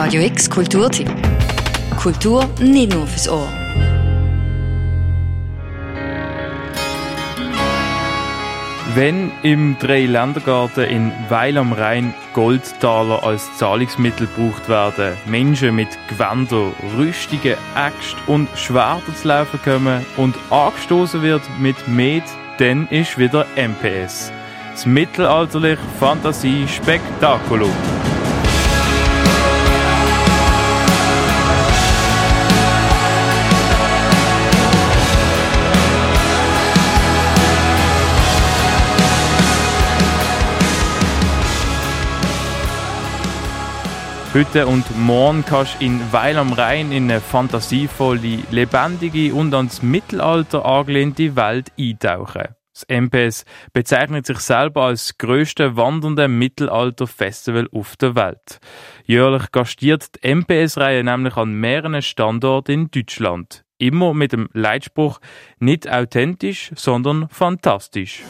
Radio X Kulturtipp. Kultur nicht nur fürs Ohr. Wenn im Dreiländergarten in Weil am Rhein Goldtaler als Zahlungsmittel gebraucht werden, Menschen mit Gewänder, Rüstungen, Äxt und Schwerter zu laufen kommen und angestoßen wird mit Med, dann ist wieder MPS. Das mittelalterliche Fantasie-Spektakulum. Heute und morgen kannst du in Weil am Rhein in eine fantasievolle, lebendige und ans Mittelalter angelehnte Welt eintauchen. Das MPS bezeichnet sich selber als das grösste wandernde Mittelalter-Festival auf der Welt. Jährlich gastiert die MPS-Reihe nämlich an mehreren Standorten in Deutschland. Immer mit dem Leitspruch nicht authentisch, sondern fantastisch.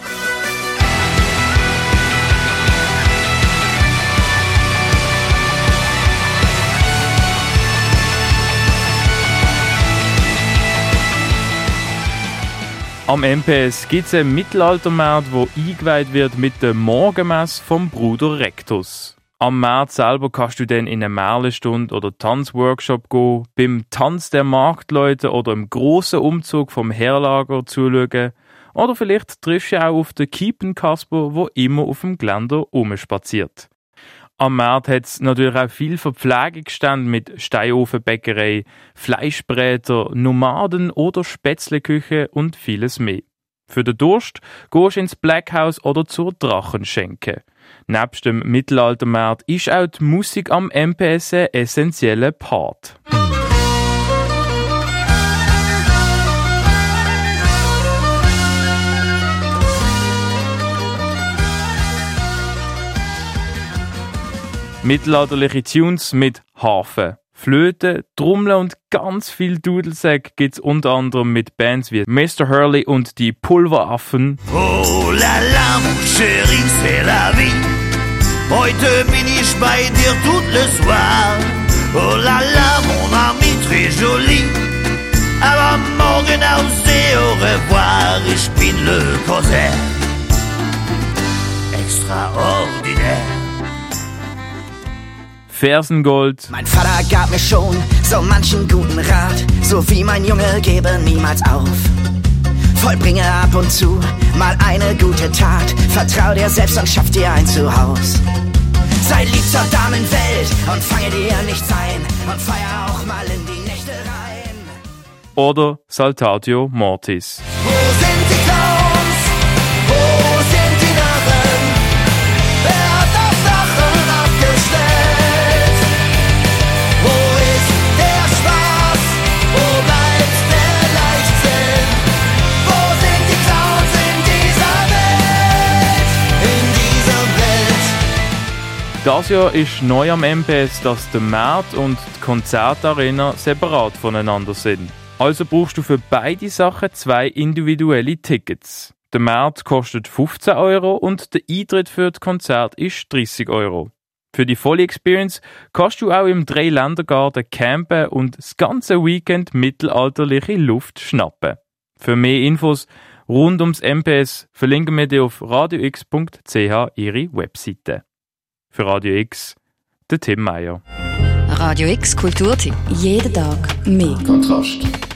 Am MPS gibt es einen Mittelaltermarkt, wo eingeweiht wird mit der Morgenmesse vom Bruder Rectus. Am Markt selber kannst du dann in eine Merlestunde oder Tanzworkshop gehen, beim Tanz der Marktleute oder im grossen Umzug vom Herlager zuschauen. Oder vielleicht triffst du auch auf den Kiepenkasper, wo immer auf dem Geländer rumspaziert. Am Markt hat es natürlich auch viel Verpflegungsstände mit Steinofenbäckerei, Fleischbräter, Nomaden oder Spätzleküche und vieles mehr. Für den Durst gehst du ins Blackhouse oder zur Drachenschenke. Nebst dem Mittelaltermarkt ist auch die Musik am MPS ein essentieller Part. Mittelalterliche Tunes mit Hafen. Flöte, Trommeln und ganz viel Dudelsack gibt's unter anderem mit Bands wie Mr. Hurley und die Pulveraffen. Oh la la, mon chéri, c'est la vie. Heute bin ich bei dir tout le soir. Oh la la, mon ami, très joli. Aber morgen ausseh, au revoir, ich bin le Corsaire. Extraordinaire. Fersengold. Mein Vater gab mir schon so manchen guten Rat, so wie mein Junge gebe niemals auf. Vollbringe ab und zu mal eine gute Tat, vertrau dir selbst und schaff dir ein Zuhause. Sei lieb zur Damenwelt und fange dir nichts ein und feier auch mal in die Nächte rein. Oder Saltatio Mortis. Wo sind die Das Jahr ist neu am MPS, dass der Markt und die Konzertarena separat voneinander sind. Also brauchst du für beide Sachen zwei individuelle Tickets. Der Markt kostet 15 Euro und der Eintritt für das Konzert ist 30 Euro. Für die volle Experience kannst du auch im Dreiländergarten campen und das ganze Weekend mittelalterliche Luft schnappen. Für mehr Infos rund ums MPS verlinken wir dir auf radiox.ch ihre Webseite. Für Radio X, der Tim Meyer. Radio X Kulturtipp. Jeden Tag mehr. Kontrast.